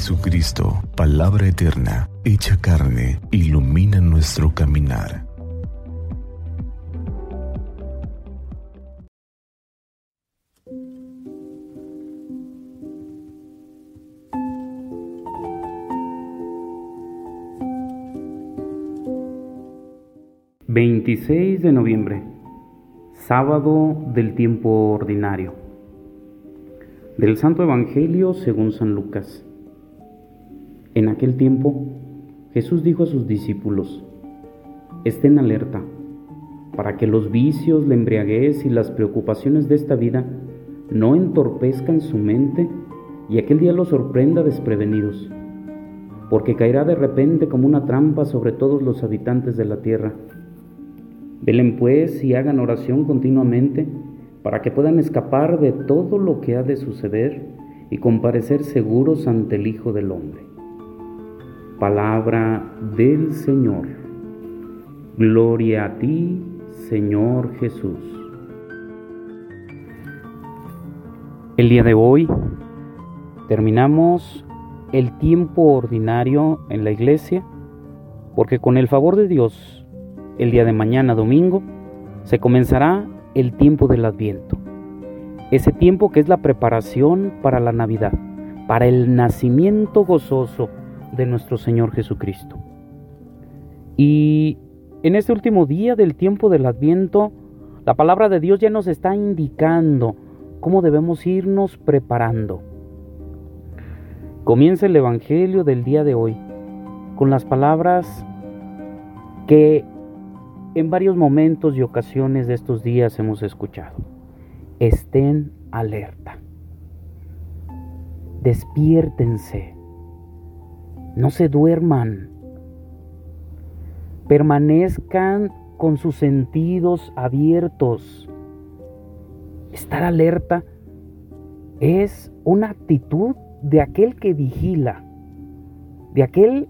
Jesucristo, palabra eterna, hecha carne, ilumina nuestro caminar. ...26 de noviembre... ...sábado del tiempo ordinario... Del Santo Evangelio según San Lucas. En aquel tiempo, Jesús dijo a sus discípulos, estén alerta, para que los vicios, la embriaguez y las preocupaciones de esta vida no entorpezcan su mente y aquel día los sorprenda desprevenidos, porque caerá de repente como una trampa sobre todos los habitantes de la tierra. Velen pues y hagan oración continuamente, para que puedan escapar de todo lo que ha de suceder y comparecer seguros ante el Hijo del Hombre. Palabra del Señor. Gloria a ti, Señor Jesús. El día de hoy terminamos el tiempo ordinario en la iglesia porque con el favor de Dios, el día de mañana domingo, se comenzará el tiempo del adviento. Ese tiempo que es la preparación para la Navidad, para el nacimiento gozoso de nuestro Señor Jesucristo. Y en este último día del tiempo del adviento, la palabra de Dios ya nos está indicando cómo debemos irnos preparando. Comienza el Evangelio del día de hoy con las palabras que en varios momentos y ocasiones de estos días hemos escuchado. Estén alerta. Despiértense. No se duerman. Permanezcan con sus sentidos abiertos. Estar alerta es una actitud de aquel que vigila, de aquel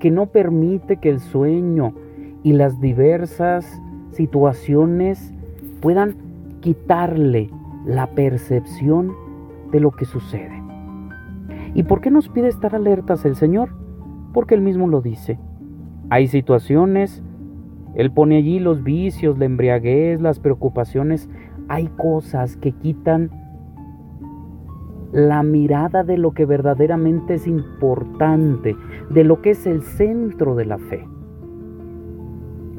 que no permite que el sueño, y las diversas situaciones puedan quitarle la percepción de lo que sucede. ¿Y por qué nos pide estar alertas el Señor? Porque Él mismo lo dice. Hay situaciones, Él pone allí los vicios, la embriaguez, las preocupaciones. Hay cosas que quitan la mirada de lo que verdaderamente es importante, de lo que es el centro de la fe.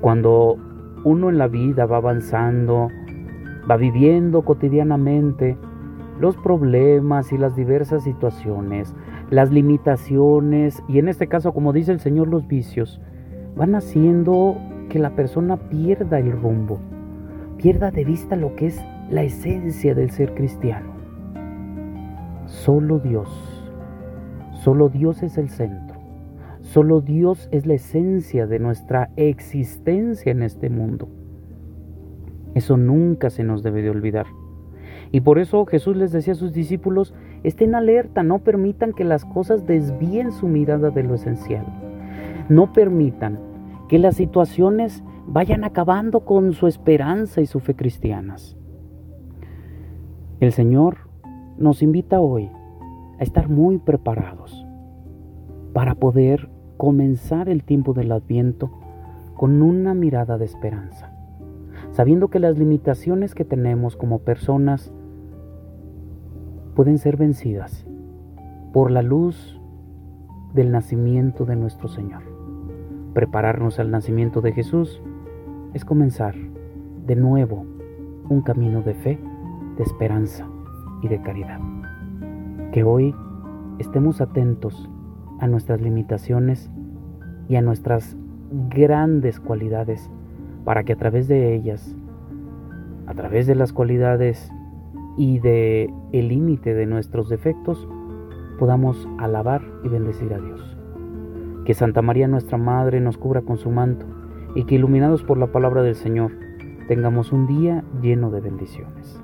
Cuando uno en la vida va avanzando, va viviendo cotidianamente los problemas y las diversas situaciones, las limitaciones y en este caso, como dice el Señor, los vicios, van haciendo que la persona pierda el rumbo, pierda de vista lo que es la esencia del ser cristiano. Solo Dios, solo Dios es el centro. Solo Dios es la esencia de nuestra existencia en este mundo. Eso nunca se nos debe de olvidar. Y por eso Jesús les decía a sus discípulos, estén alerta, no permitan que las cosas desvíen su mirada de lo esencial. No permitan que las situaciones vayan acabando con su esperanza y su fe cristianas. El Señor nos invita hoy a estar muy preparados para poder comenzar el tiempo del adviento con una mirada de esperanza, sabiendo que las limitaciones que tenemos como personas pueden ser vencidas por la luz del nacimiento de nuestro Señor. Prepararnos al nacimiento de Jesús es comenzar de nuevo un camino de fe, de esperanza y de caridad. Que hoy estemos atentos a nuestras limitaciones y a nuestras grandes cualidades para que a través de ellas, a través de las cualidades y de el límite de nuestros defectos, podamos alabar y bendecir a Dios. Que Santa María nuestra Madre nos cubra con su manto y que iluminados por la palabra del Señor tengamos un día lleno de bendiciones.